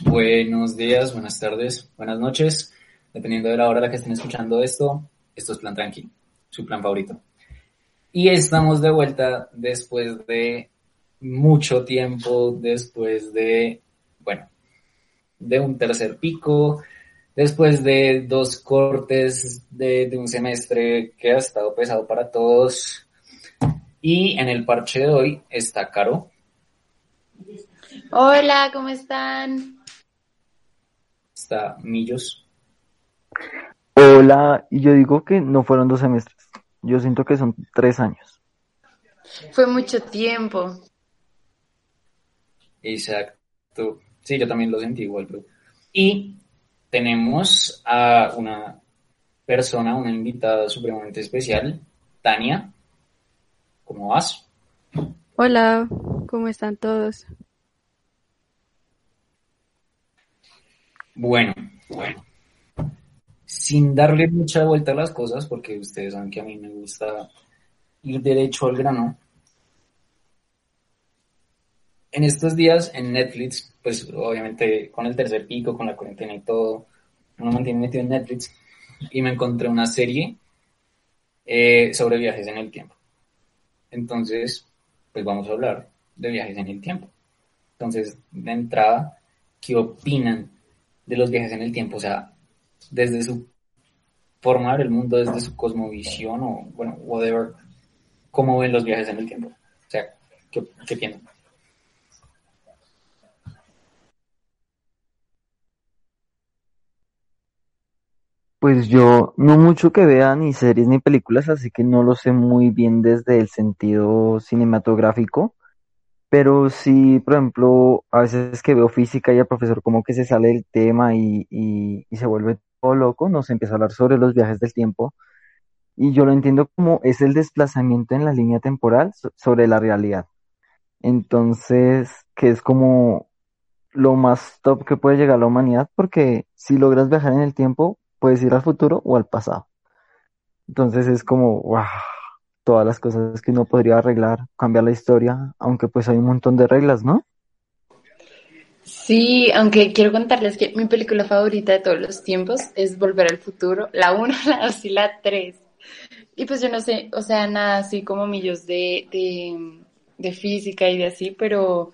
Buenos días, buenas tardes, buenas noches. Dependiendo de la hora a la que estén escuchando esto, esto es Plan Tranqui, su plan favorito. Y estamos de vuelta después de mucho tiempo, después de, bueno, de un tercer pico, después de dos cortes de, de un semestre que ha estado pesado para todos. Y en el parche de hoy está Caro. Hola, ¿cómo están? Millos. Hola, y yo digo que no fueron dos semestres. Yo siento que son tres años. Fue mucho tiempo. Exacto. Sí, yo también lo sentí igual, bro. Y tenemos a una persona, una invitada supremamente especial, Tania. ¿Cómo vas? Hola, ¿cómo están todos? Bueno, bueno. Sin darle mucha vuelta a las cosas, porque ustedes saben que a mí me gusta ir derecho al grano. En estos días en Netflix, pues obviamente con el tercer pico, con la cuarentena y todo, uno mantiene metido en Netflix y me encontré una serie eh, sobre viajes en el tiempo. Entonces, pues vamos a hablar de viajes en el tiempo. Entonces, de entrada, ¿qué opinan de los viajes en el tiempo? O sea, desde su forma de el mundo, desde su cosmovisión o, bueno, whatever, ¿cómo ven los viajes en el tiempo? O sea, ¿qué, qué piensan? Pues yo no mucho que vea ni series ni películas, así que no lo sé muy bien desde el sentido cinematográfico, pero sí, por ejemplo, a veces que veo física y el profesor como que se sale del tema y, y, se vuelve todo loco, nos empieza a hablar sobre los viajes del tiempo y yo lo entiendo como es el desplazamiento en la línea temporal so- sobre la realidad. Entonces, que es como lo más top que puede llegar a la humanidad, porque si logras viajar en el tiempo, puedes ir al futuro o al pasado. Entonces es como, wow, todas las cosas que uno podría arreglar, cambiar la historia, aunque pues hay un montón de reglas, ¿no? Sí, aunque quiero contarles que mi película favorita de todos los tiempos es Volver al Futuro, la 1, la 2 y la 3. Y pues yo no sé, o sea, nada así como millos de, de, de física y de así, pero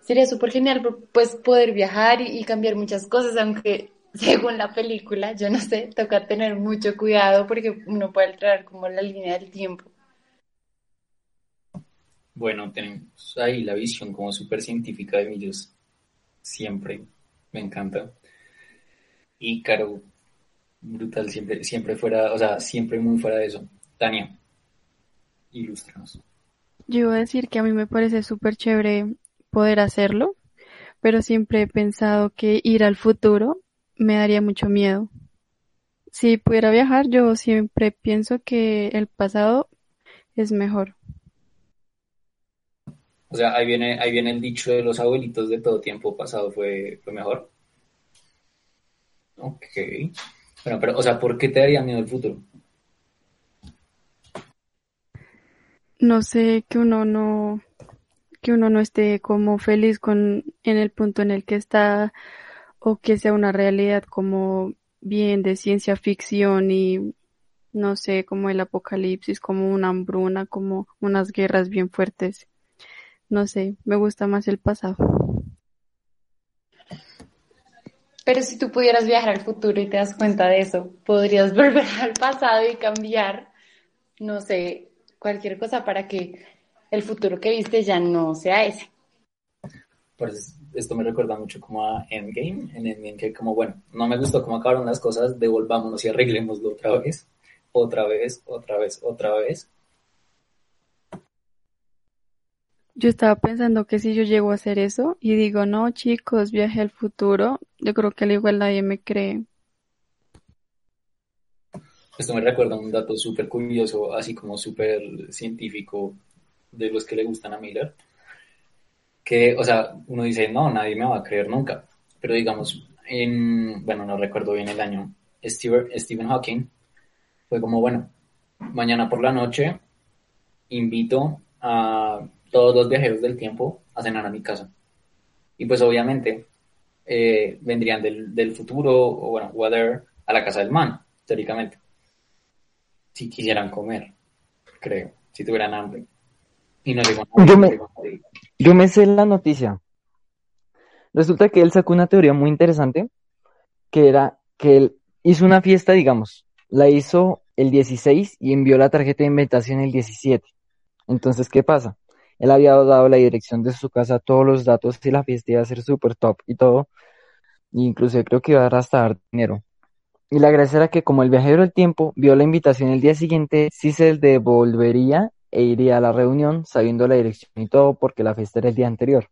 sería súper genial pues poder viajar y, y cambiar muchas cosas, aunque según la película, yo no sé, toca tener mucho cuidado porque uno puede alterar como la línea del tiempo. Bueno, tenemos ahí la visión como súper científica de Millos. Siempre, me encanta. Y Caro, brutal, siempre, siempre fuera, o sea, siempre muy fuera de eso. Tania, ilústranos. Yo iba a decir que a mí me parece súper chévere poder hacerlo, pero siempre he pensado que ir al futuro me daría mucho miedo. Si pudiera viajar, yo siempre pienso que el pasado es mejor. O sea, ahí viene, ahí viene el dicho de los abuelitos de todo tiempo pasado fue, fue mejor. Ok. Bueno, pero, o sea, ¿por qué te daría miedo el futuro? No sé que uno no, que uno no esté como feliz con en el punto en el que está o que sea una realidad como bien de ciencia ficción y no sé, como el apocalipsis, como una hambruna, como unas guerras bien fuertes. No sé, me gusta más el pasado. Pero si tú pudieras viajar al futuro y te das cuenta de eso, podrías volver al pasado y cambiar, no sé, cualquier cosa para que el futuro que viste ya no sea ese. Pues esto me recuerda mucho como a Endgame, en Endgame que como, bueno, no me gustó cómo acabaron las cosas, devolvámonos y arreglémoslo otra vez, otra vez, otra vez, otra vez. Yo estaba pensando que si yo llego a hacer eso y digo, no, chicos, viaje al futuro, yo creo que al igual nadie me cree. Esto me recuerda un dato súper curioso, así como súper científico de los que le gustan a Miller. Que, o sea, uno dice, no, nadie me va a creer nunca. Pero digamos, en, bueno, no recuerdo bien el año, Stephen Hawking fue como, bueno, mañana por la noche invito a todos los viajeros del tiempo a cenar a mi casa. Y pues obviamente eh, vendrían del, del, futuro o bueno, whatever, a la casa del man, teóricamente. Si quisieran comer, creo, si tuvieran hambre. Y no digo yo, me, yo me sé la noticia. Resulta que él sacó una teoría muy interesante, que era que él hizo una fiesta, digamos, la hizo el 16 y envió la tarjeta de invitación el 17. Entonces, ¿qué pasa? Él había dado la dirección de su casa, todos los datos y la fiesta iba a ser súper top y todo. incluso creo que iba a dar dinero. Y la gracia era que como el viajero del tiempo vio la invitación el día siguiente, sí se devolvería e iría a la reunión sabiendo la dirección y todo porque la fiesta era el día anterior.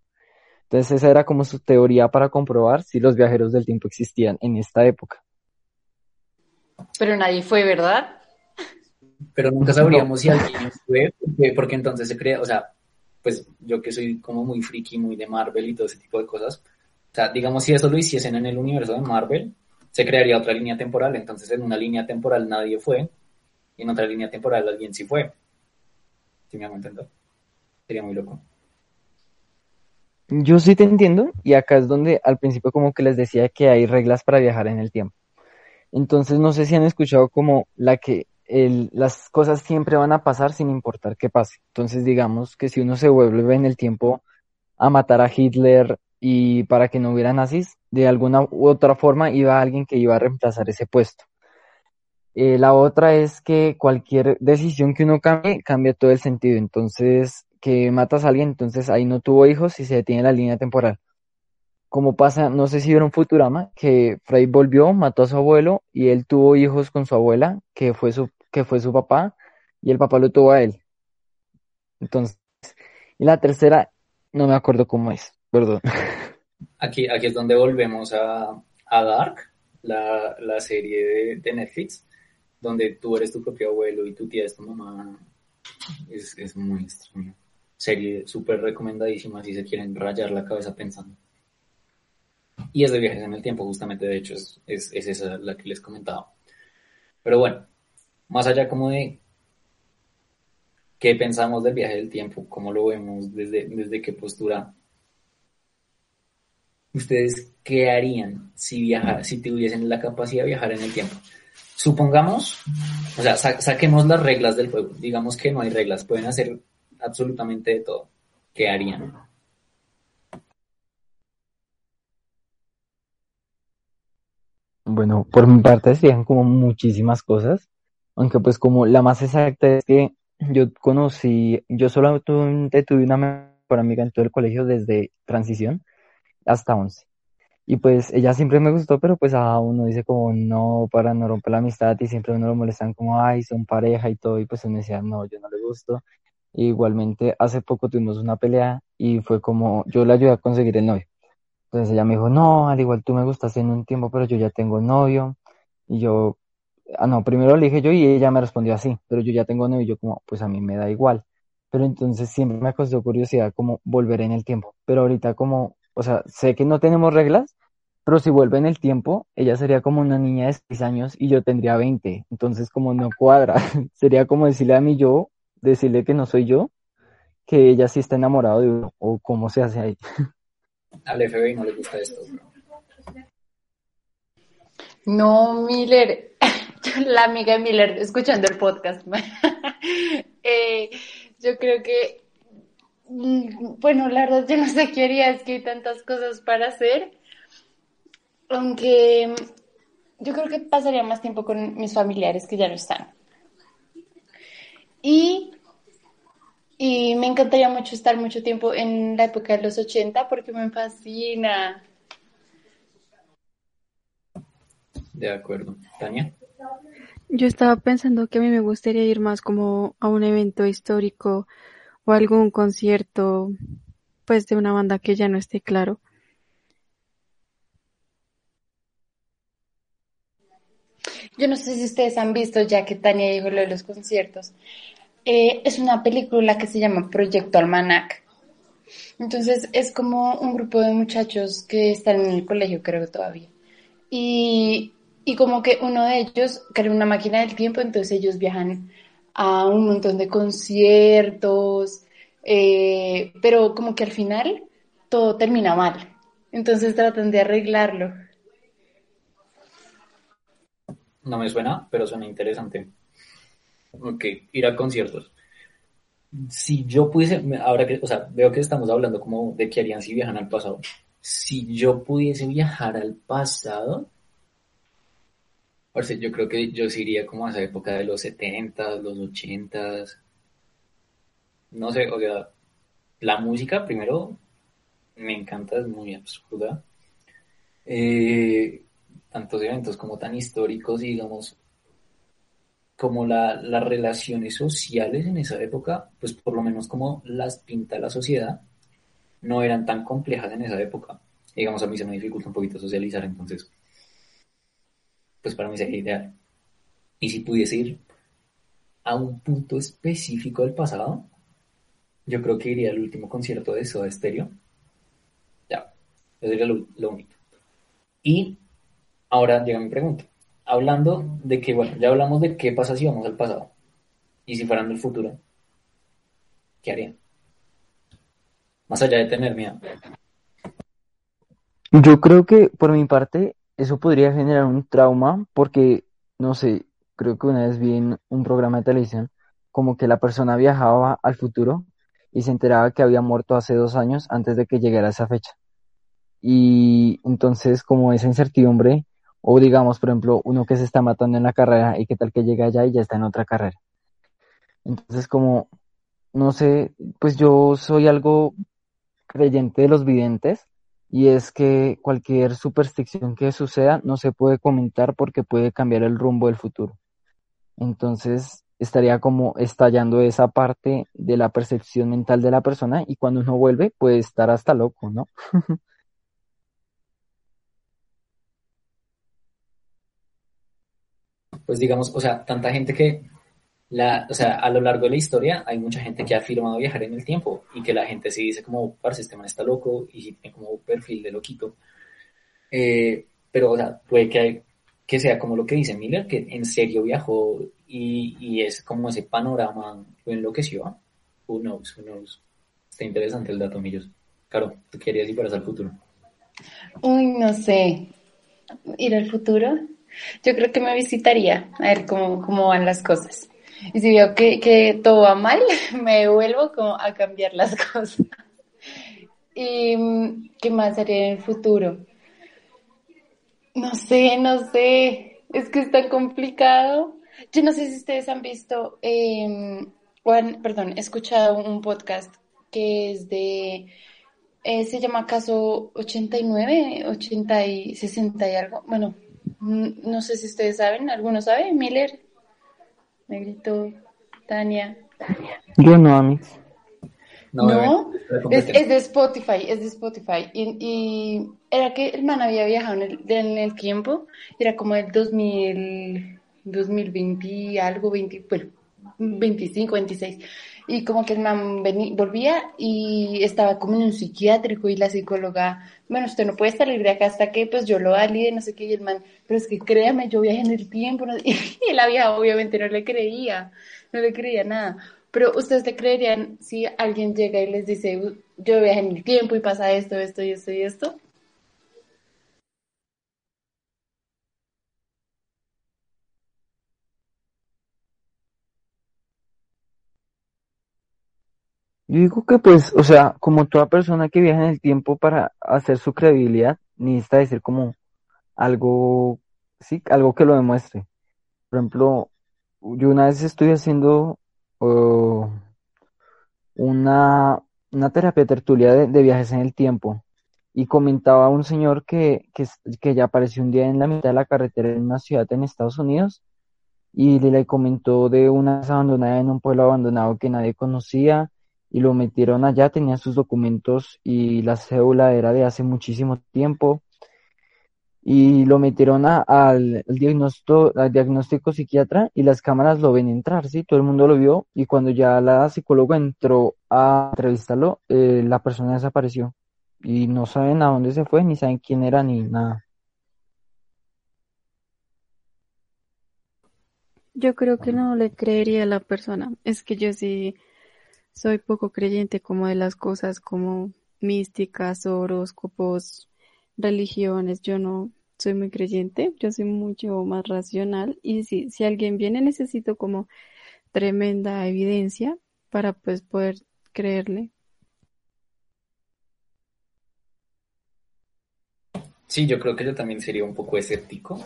Entonces esa era como su teoría para comprobar si los viajeros del tiempo existían en esta época. Pero nadie fue, ¿verdad? Pero nunca sabríamos si alguien fue, porque, entonces se crea, o sea, pues yo que soy como muy friki, muy de Marvel y todo ese tipo de cosas, o sea, digamos si eso lo hiciesen en el universo de Marvel, se crearía otra línea temporal, entonces en una línea temporal nadie fue, y en otra línea temporal alguien sí fue. ¿Sí me hago entender? Sería muy loco. Yo sí te entiendo, y acá es donde al principio como que les decía que hay reglas para viajar en el tiempo. Entonces no sé si han escuchado como la que el, las cosas siempre van a pasar sin importar qué pase. Entonces digamos que si uno se vuelve en el tiempo a matar a Hitler y para que no hubiera nazis, de alguna u otra forma iba alguien que iba a reemplazar ese puesto. Eh, la otra es que cualquier decisión que uno cambie, cambia todo el sentido. Entonces, que matas a alguien, entonces ahí no tuvo hijos y se detiene la línea temporal como pasa, no sé si vieron Futurama, que Frey volvió, mató a su abuelo y él tuvo hijos con su abuela, que fue su, que fue su papá, y el papá lo tuvo a él. Entonces, y la tercera, no me acuerdo cómo es, perdón. Aquí, aquí es donde volvemos a, a Dark, la, la serie de, Netflix, donde tú eres tu propio abuelo y tu tía es tu mamá. Es, es muy extraño. Serie súper recomendadísima si se quieren rayar la cabeza pensando. Y es de viajes en el tiempo, justamente, de hecho, es, es, esa la que les comentaba. Pero bueno, más allá como de qué pensamos del viaje del tiempo, cómo lo vemos, desde, desde qué postura. ¿Ustedes qué harían si viajar, si tuviesen la capacidad de viajar en el tiempo? Supongamos, o sea, saquemos las reglas del juego. Digamos que no hay reglas, pueden hacer absolutamente de todo. ¿Qué harían? Bueno, por mi parte serían como muchísimas cosas, aunque pues como la más exacta es que yo conocí, yo solamente tuve una mejor amiga en todo el colegio desde transición hasta 11. Y pues ella siempre me gustó, pero pues a uno dice como no, para no romper la amistad y siempre uno lo molestan como, ay, son pareja y todo, y pues uno decía, no, yo no le gusto. igualmente hace poco tuvimos una pelea y fue como, yo le ayudé a conseguir el novio. Entonces ella me dijo, no, al igual tú me gustas en un tiempo, pero yo ya tengo novio. Y yo, ah, no, primero le dije yo y ella me respondió así, pero yo ya tengo novio y yo como, pues a mí me da igual. Pero entonces siempre me causó curiosidad como volver en el tiempo. Pero ahorita como, o sea, sé que no tenemos reglas, pero si vuelve en el tiempo, ella sería como una niña de 6 años y yo tendría 20. Entonces como no cuadra, sería como decirle a mí yo, decirle que no soy yo, que ella sí está enamorado de uno, o cómo se hace ahí. al FBI no le gusta esto. No, Miller, la amiga Miller escuchando el podcast. Eh, yo creo que, mm, bueno, la verdad yo no sé qué haría, es que hay tantas cosas para hacer. Aunque yo creo que pasaría más tiempo con mis familiares que ya no están. Y y me encantaría mucho estar mucho tiempo en la época de los 80 porque me fascina. De acuerdo. Tania. Yo estaba pensando que a mí me gustaría ir más como a un evento histórico o algún concierto pues de una banda que ya no esté claro. Yo no sé si ustedes han visto, ya que Tania dijo lo de los conciertos, eh, es una película que se llama Proyecto Almanac. Entonces es como un grupo de muchachos que están en el colegio, creo todavía. Y, y como que uno de ellos crea una máquina del tiempo, entonces ellos viajan a un montón de conciertos, eh, pero como que al final todo termina mal. Entonces tratan de arreglarlo. No me suena, pero suena interesante. Ok, ir a conciertos. Si yo pudiese, ahora que, o sea, veo que estamos hablando como de qué harían si viajan al pasado. Si yo pudiese viajar al pasado, yo creo que yo sí iría como a esa época de los 70, los 80. No sé, o sea, la música primero me encanta, es muy absurda. Eh, tantos eventos como tan históricos y digamos como la, las relaciones sociales en esa época, pues por lo menos como las pinta la sociedad, no eran tan complejas en esa época. Digamos, a mí se me dificulta un poquito socializar, entonces, pues para mí sería ideal. Y si pudiese ir a un punto específico del pasado, yo creo que iría al último concierto de Soda Stereo. Ya, eso sería lo, lo único. Y Ahora llega mi pregunta. Hablando de que, bueno, ya hablamos de qué pasa si vamos al pasado y si fueran del futuro, ¿qué harían? Más allá de tener miedo. Yo creo que por mi parte eso podría generar un trauma porque, no sé, creo que una vez vi en un programa de televisión como que la persona viajaba al futuro y se enteraba que había muerto hace dos años antes de que llegara esa fecha. Y entonces como esa incertidumbre o digamos, por ejemplo, uno que se está matando en la carrera y qué tal que llega allá y ya está en otra carrera. Entonces, como, no sé, pues yo soy algo creyente de los videntes y es que cualquier superstición que suceda no se puede comentar porque puede cambiar el rumbo del futuro. Entonces, estaría como estallando esa parte de la percepción mental de la persona y cuando uno vuelve puede estar hasta loco, ¿no? pues digamos, o sea, tanta gente que, la, o sea, a lo largo de la historia hay mucha gente que ha afirmado viajar en el tiempo y que la gente sí dice como, parce, este man está loco y tiene como perfil de loquito. Eh, pero, o sea, puede que, que sea como lo que dice Miller, que en serio viajó y, y es como ese panorama lo enloqueció. Who knows, who knows. Está interesante el dato, Millos. Claro, ¿tú querías ir para el futuro? Uy, no sé. ¿Ir al futuro? Yo creo que me visitaría, a ver cómo, cómo van las cosas. Y si veo que, que todo va mal, me vuelvo como a cambiar las cosas. ¿Y qué más haría en el futuro? No sé, no sé. Es que está complicado. Yo no sé si ustedes han visto, eh, perdón, he escuchado un podcast que es de, eh, se llama Caso 89, 80 y 60 y algo. Bueno, Mm, no sé si ustedes saben, ¿alguno sabe? Miller, Negrito, Tania. Yo no, Amix. No, es, de Spotify, es de Spotify. Y, era que el man había viajado en el, tiempo, era como el 2000, 2020, algo, 20, bueno, 25, 26 y como que el man volvía y estaba como en un psiquiátrico y la psicóloga, bueno, usted no puede salir de acá hasta que pues yo lo valide, no sé qué, y el man, pero es que créame, yo viajé en el tiempo, y la vieja obviamente no le creía, no le creía nada, pero ustedes le creerían si alguien llega y les dice, yo viajé en el tiempo y pasa esto, esto y esto y esto. Yo digo que pues, o sea, como toda persona que viaja en el tiempo para hacer su credibilidad, necesita decir como algo, sí, algo que lo demuestre. Por ejemplo, yo una vez estoy haciendo uh, una, una terapia tertulia de, viajes en el tiempo y comentaba un señor que, que, ya apareció un día en la mitad de la carretera en una ciudad en Estados Unidos y le comentó de una casa abandonada en un pueblo abandonado que nadie conocía y lo metieron allá, tenía sus documentos y la cédula era de hace muchísimo tiempo y lo metieron a- al, al diagnóstico, al diagnóstico psiquiatra y las cámaras lo ven entrar, ¿sí? Todo el mundo lo vio y cuando ya la psicóloga entró a entrevistarlo, eh, la persona desapareció y no saben a dónde se fue, ni saben quién era, ni nada. Yo creo que no le creería a la persona. Es que yo sí soy poco creyente como de las cosas como místicas, horóscopos, religiones. Yo no soy muy creyente, yo soy mucho más racional y si, si alguien viene necesito como tremenda evidencia para pues poder creerle. Sí, yo creo que yo también sería un poco escéptico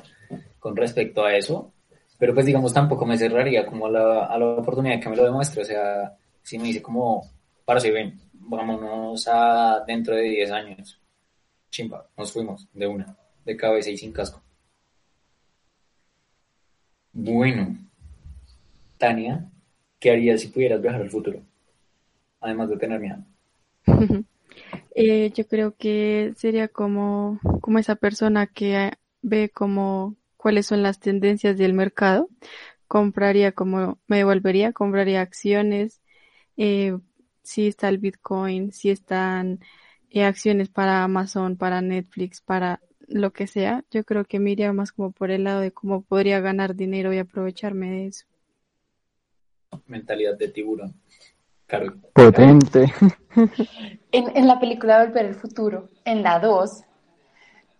con respecto a eso, pero pues digamos tampoco me cerraría como a la, a la oportunidad que me lo demuestre, o sea, si me dice como, para si ven, vámonos a dentro de 10 años, chimba, nos fuimos de una, de cabeza y sin casco. Bueno, Tania, ¿qué harías si pudieras viajar al futuro? Además de tener miedo. Eh, yo creo que sería como, como esa persona que ve como cuáles son las tendencias del mercado, compraría como, me devolvería, compraría acciones, eh, si está el Bitcoin, si están eh, acciones para Amazon, para Netflix, para lo que sea, yo creo que me iría más como por el lado de cómo podría ganar dinero y aprovecharme de eso. Mentalidad de tiburón. Claro. Potente. En, en la película Volver al Futuro, en la 2,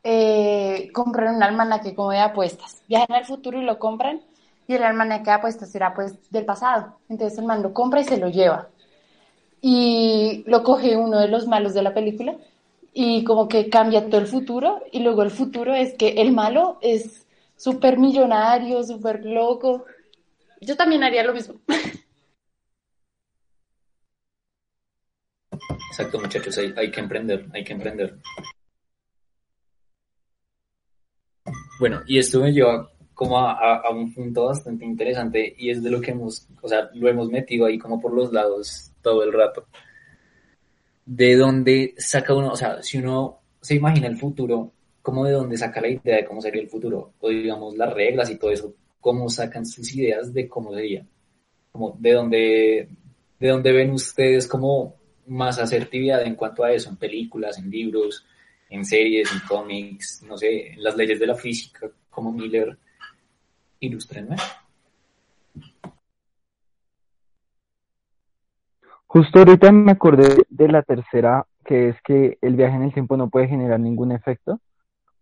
eh, compran un almanaque como de apuestas. Viajan al futuro y lo compran, y el almanaque de apuestas será pues del pasado. Entonces el man lo compra y se lo lleva. Y lo coge uno de los malos de la película, y como que cambia todo el futuro, y luego el futuro es que el malo es súper millonario, súper loco. Yo también haría lo mismo. Exacto, muchachos, hay, hay que emprender, hay que emprender. Bueno, y esto me lleva como a, a- a un punto bastante interesante y es de lo que hemos, o sea, lo hemos metido ahí como por los lados todo el rato. De dónde saca uno, o sea, si uno se imagina el futuro, ¿cómo de dónde saca la idea de cómo sería el futuro? O digamos las reglas y todo eso, ¿cómo sacan sus ideas de cómo sería? Como de dónde, de dónde ven ustedes como más asertividad en cuanto a eso, en películas, en libros, en series, en cómics, no sé, en las leyes de la física, como Miller. Ilústrenme. Justo ahorita me acordé de la tercera, que es que el viaje en el tiempo no puede generar ningún efecto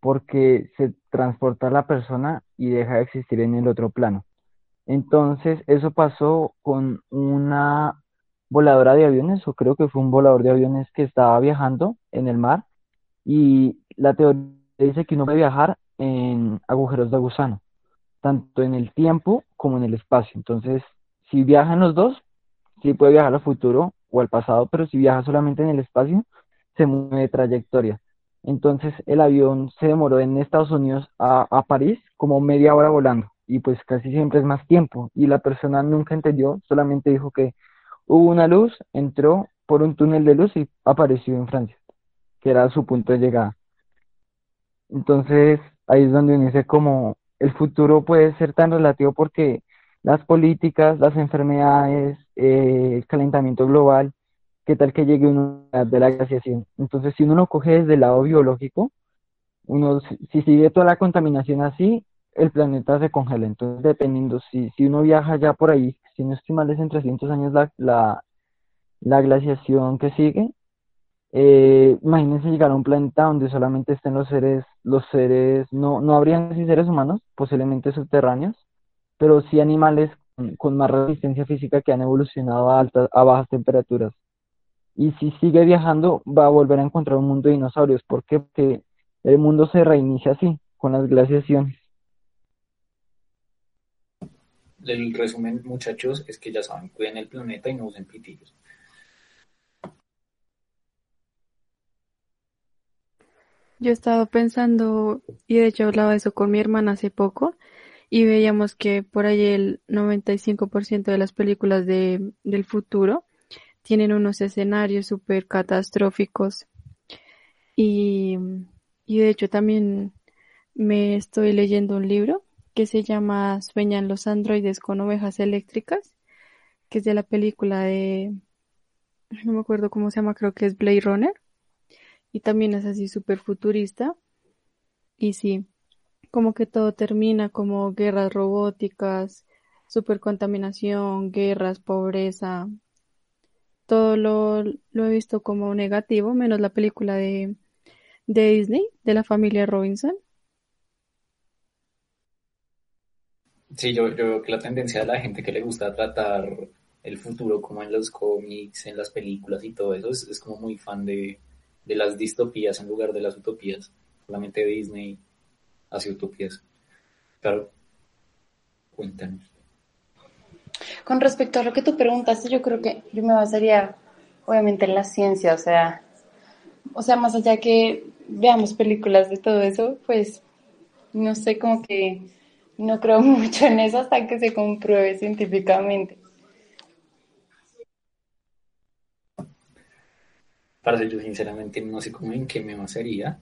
porque se transporta la persona y deja de existir en el otro plano. Entonces, eso pasó con una voladora de aviones, o creo que fue un volador de aviones que estaba viajando en el mar y la teoría dice que uno puede viajar en agujeros de gusano, tanto en el tiempo como en el espacio. Entonces, si viajan los dos, sí puede viajar al futuro o al pasado, pero si viaja solamente en el espacio, se mueve de trayectoria. Entonces el avión se demoró en Estados Unidos a, París como media hora volando y pues casi siempre es más tiempo y la persona nunca entendió, solamente dijo que hubo una luz, entró por un túnel de luz y apareció en Francia, que era su punto de llegada. Entonces ahí es donde uno como el futuro puede ser tan relativo porque las políticas, las enfermedades, eh, el calentamiento global, qué tal que llegue una de la glaciación. Entonces, si uno lo coge desde el lado biológico, uno, si si sigue toda la contaminación así, el planeta se congela. Entonces, dependiendo, si, si uno viaja ya por ahí, si no estoy mal, es en 300 años la, la, la glaciación que sigue, eh, imagínense llegar a un planeta donde solamente estén los seres, los seres, no, no habrían así seres humanos, posiblemente subterráneos, pero sí animales con, más resistencia física que han evolucionado a altas, a bajas temperaturas. Y si sigue viajando, va a volver a encontrar un mundo de dinosaurios. ¿Por qué? Porque el mundo se reinicia así, con las glaciaciones. El resumen, muchachos, es que ya saben, cuiden el planeta y no usen pitillos. Yo he estado pensando, y de hecho hablaba eso con mi hermana hace poco, y veíamos que por ahí el 95% de las películas de, del futuro tienen unos escenarios súper catastróficos. Y, y de hecho también me estoy leyendo un libro que se llama Sueñan los androides con ovejas eléctricas, que es de la película de, no me acuerdo cómo se llama, creo que es Blade Runner, y también es así súper futurista, y sí, como que todo termina como guerras robóticas, supercontaminación, guerras, pobreza, todo lo, lo he visto como negativo, menos la película de, de Disney, de la familia Robinson. Sí, yo, yo veo que la tendencia de la gente que le gusta tratar el futuro como en los cómics, en las películas y todo eso, es, es como muy fan de, de las distopías en lugar de las utopías. Solamente Disney hace utopías. Claro, cuéntanos. Con respecto a lo que tú preguntaste, yo creo que yo me basaría obviamente en la ciencia, o sea, o sea, más allá que veamos películas de todo eso, pues no sé, como que no creo mucho en eso hasta que se compruebe científicamente. Para yo sinceramente no sé cómo en qué me basaría,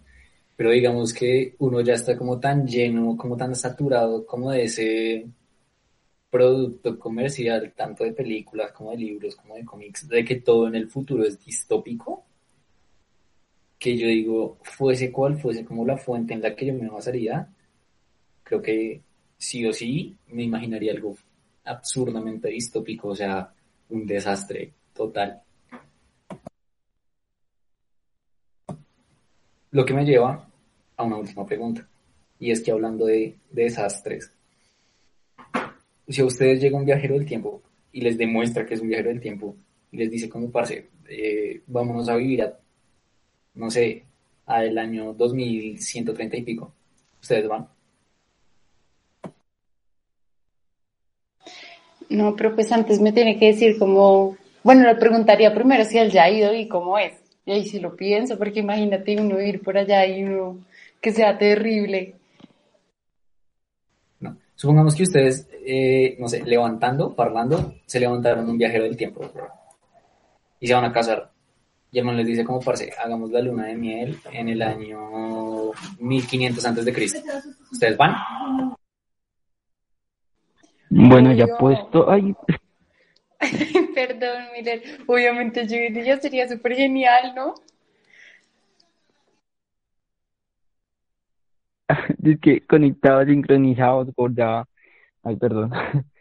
pero digamos que uno ya está como tan lleno, como tan saturado, como de ese producto comercial, tanto de películas como de libros, como de cómics, de que todo en el futuro es distópico, que yo digo, fuese cual fuese como la fuente en la que yo me basaría, creo que sí o sí me imaginaría algo absurdamente distópico, o sea, un desastre total. Lo que me lleva a una última pregunta, y es que hablando de, de desastres, si a ustedes llega un viajero del tiempo y les demuestra que es un viajero del tiempo y les dice como parce, eh, vámonos a vivir a, no sé, al año 2130 y pico, ustedes van. No, pero pues antes me tiene que decir como, bueno, le preguntaría primero si él ya ha ido y cómo es. Y ahí sí lo pienso, porque imagínate uno ir por allá y uno que sea terrible. No. Supongamos que ustedes, eh, no sé, levantando, parlando, se levantaron un viajero del tiempo y se van a casar. Y el man les dice como, parce, hagamos la luna de miel en el año 1500 antes de Cristo. ¿Ustedes van? Bueno, ya puesto, ay, Perdón, miren, obviamente yo sería súper genial, ¿no? es que conectados, sincronizados, ya, ay, perdón.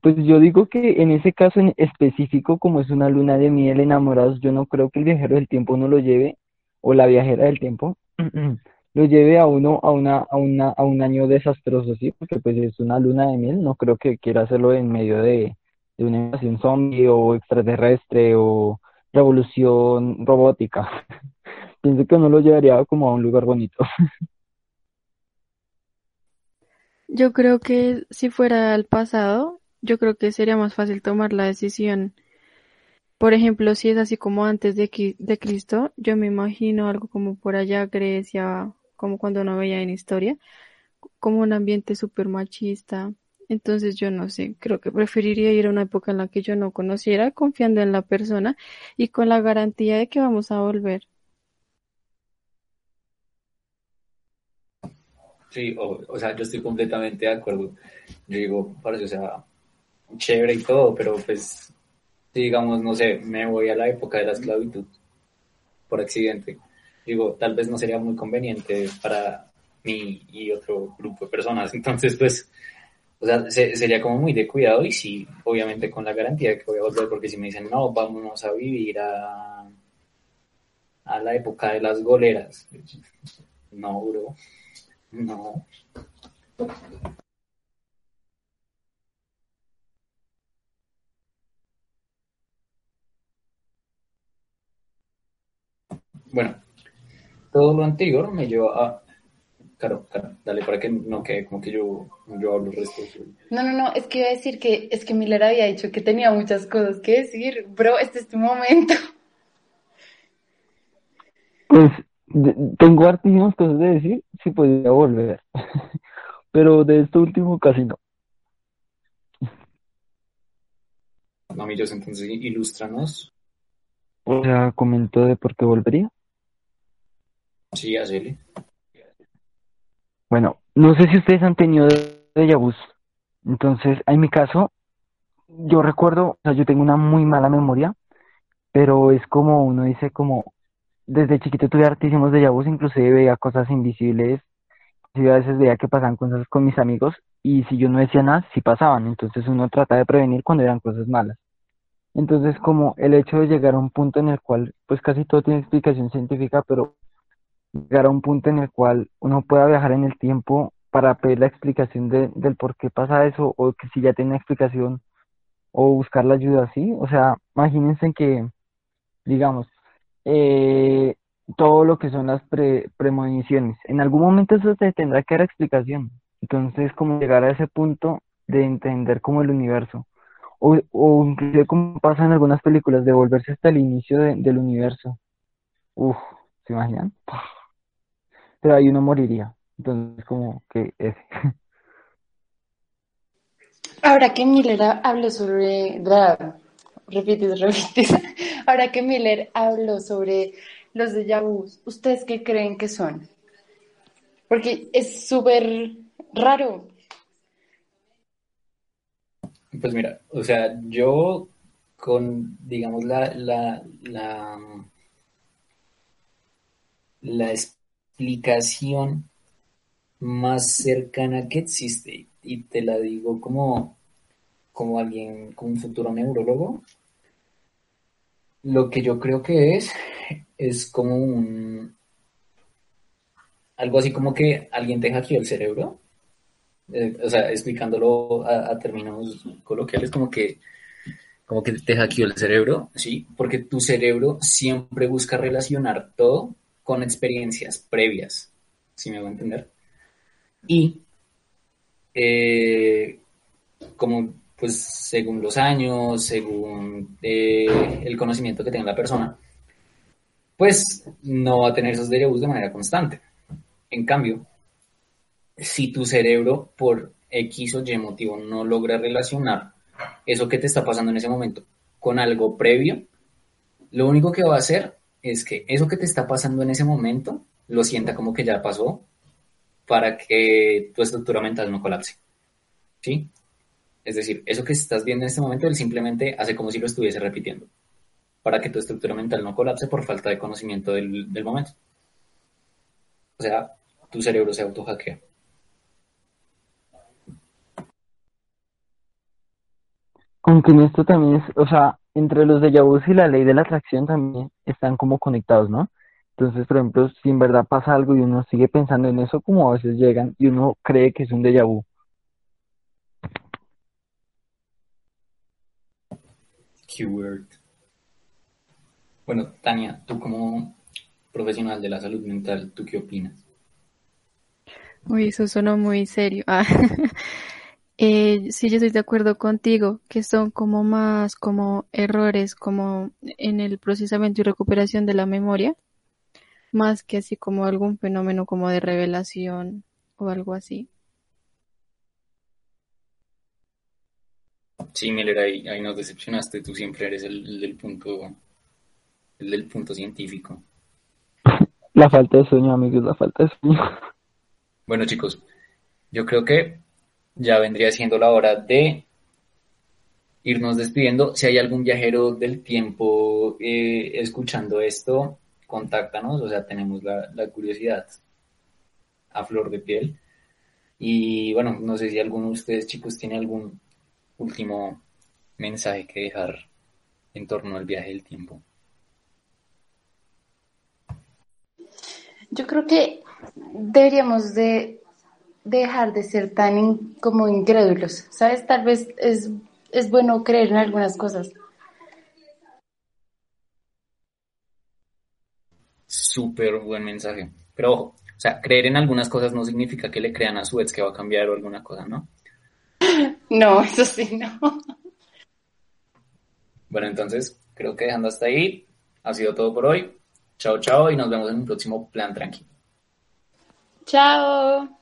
Pues yo digo que en ese caso en específico, como es una luna de miel enamorados, yo no creo que el viajero del tiempo no lo lleve, o la viajera del tiempo, lo lleve a uno a una, a una, a un año desastroso, ¿sí? Porque pues es una luna de miel, no creo que quiera hacerlo en medio de, de una invasión zombie o extraterrestre o revolución robótica. Pienso que uno lo llevaría como a un lugar bonito. Yo creo que si fuera al pasado, yo creo que sería más fácil tomar la decisión. Por ejemplo, si es así como antes de, de Cristo, yo me imagino algo como por allá, Grecia, como cuando uno veía en historia, como un ambiente súper machista. Entonces yo no sé, creo que preferiría ir a una época en la que yo no conociera, confiando en la persona y con la garantía de que vamos a volver. Sí, o, o sea, yo estoy completamente de acuerdo. Yo digo, parece, o sea, chévere y todo, pero pues, digamos, no sé, me voy a la época de la esclavitud por accidente. Digo, tal vez no sería muy conveniente para mí y otro grupo de personas. Entonces, pues, o sea, se- sería como muy de cuidado y sí, obviamente con la garantía de que voy a volver, porque si me dicen, no, vámonos a vivir a, a la época de las goleras. No, bro. No. Bueno, todo lo anterior me lleva a... Claro, claro, dale para que no quede como que yo, yo hablo el resto. No, no, no, es que iba a decir que es que Miller había dicho que tenía muchas cosas que decir. Bro, este es tu momento. Pues tengo hartísimas cosas de decir, si podría volver. Pero de esto último casi no. No, Millos, entonces ilústranos O sea, comentó de por qué volvería. Sí, hacele. Bueno, no sé si ustedes han tenido déjà vus. Entonces, en mi caso, yo recuerdo, o sea, yo tengo una muy mala memoria, pero es como uno dice como, desde chiquito tuve hartísimos déjà vus, inclusive veía cosas invisibles, y a veces veía que pasaban cosas con mis amigos, y si yo no decía nada, sí pasaban, entonces uno trata de prevenir cuando eran cosas malas. Entonces, como el hecho de llegar a un punto en el cual, pues casi todo tiene explicación científica, pero llegar a un punto en el cual uno pueda viajar en el tiempo para pedir la explicación de, del por qué pasa eso, o que si ya tiene explicación, o buscar la ayuda así. O sea, imagínense que, digamos, eh, todo lo que son las pre, premoniciones, en algún momento eso te tendrá que dar explicación. Entonces, como llegar a ese punto de entender como el universo, o, o inclusive como pasa en algunas películas, de volverse hasta el inicio de- del universo. Uf, ¿se imaginan? Pero ahí uno moriría. Entonces, como que ese. Ahora que Miller ha- habló sobre... Repites, repites. Ahora que Miller habló sobre los déjà vus, ¿ustedes qué creen que son? Porque es súper raro. Pues mira, o sea, yo con, digamos, la, la, la, la explicación más cercana que existe, y te la digo como, como alguien, como un futuro neurólogo, lo que yo creo que es, es como un, algo así como que alguien te hackeó el cerebro, eh, o sea, explicándolo a, a términos coloquiales, como que como que te hackeó el cerebro, ¿sí? Porque tu cerebro siempre busca relacionar todo con experiencias previas, si me voy a entender. Y eh, como pues según los años, según eh, el conocimiento que tenga la persona, pues no va a tener esos déjà de manera constante. En cambio, si tu cerebro por X o Y motivo no logra relacionar eso que te está pasando en ese momento con algo previo, lo único que va a hacer es que eso que te está pasando en ese momento lo sienta como que ya pasó para que tu estructura mental no colapse. ¿Sí? Es decir, eso que estás viendo en este momento, él simplemente hace como si lo estuviese repitiendo para que tu estructura mental no colapse por falta de conocimiento del, del momento. O sea, tu cerebro se autohackea. Aunque en esto también es, o sea, entre los déjà vus y la ley de la atracción también están como conectados, ¿no? Entonces, por ejemplo, si en verdad pasa algo y uno sigue pensando en eso, como a veces llegan y uno cree que es un déjà vu. Keyword. Bueno, Tania, tú como profesional de la salud mental, ¿tú qué opinas? Uy, eso sonó muy serio. Ah, eh, sí, yo estoy de acuerdo contigo, que son como más como errores como en el procesamiento y recuperación de la memoria, más que así como algún fenómeno como de revelación o algo así. Sí, Miller, ahí, ahí nos decepcionaste. Tú siempre eres el, el del punto, el del punto científico. La falta de sueño, amigos, la falta de sueño. Bueno, chicos, yo creo que ya vendría siendo la hora de irnos despidiendo. Si hay algún viajero del tiempo eh, escuchando esto, contáctanos. O sea, tenemos la, la curiosidad a flor de piel. Y bueno, no sé si alguno de ustedes, chicos, tiene algún último mensaje que dejar en torno al viaje del tiempo. Yo creo que deberíamos de dejar de ser tan in- como incrédulos, ¿sabes? Tal vez es, es bueno creer en algunas cosas. Súper buen mensaje. Pero ojo, o sea, creer en algunas cosas no significa que le crean a su ex que va a cambiar o alguna cosa, ¿no? No, eso sí, no. Bueno, entonces creo que dejando hasta ahí, ha sido todo por hoy. Chao, chao y nos vemos en un próximo plan tranquilo. Chao.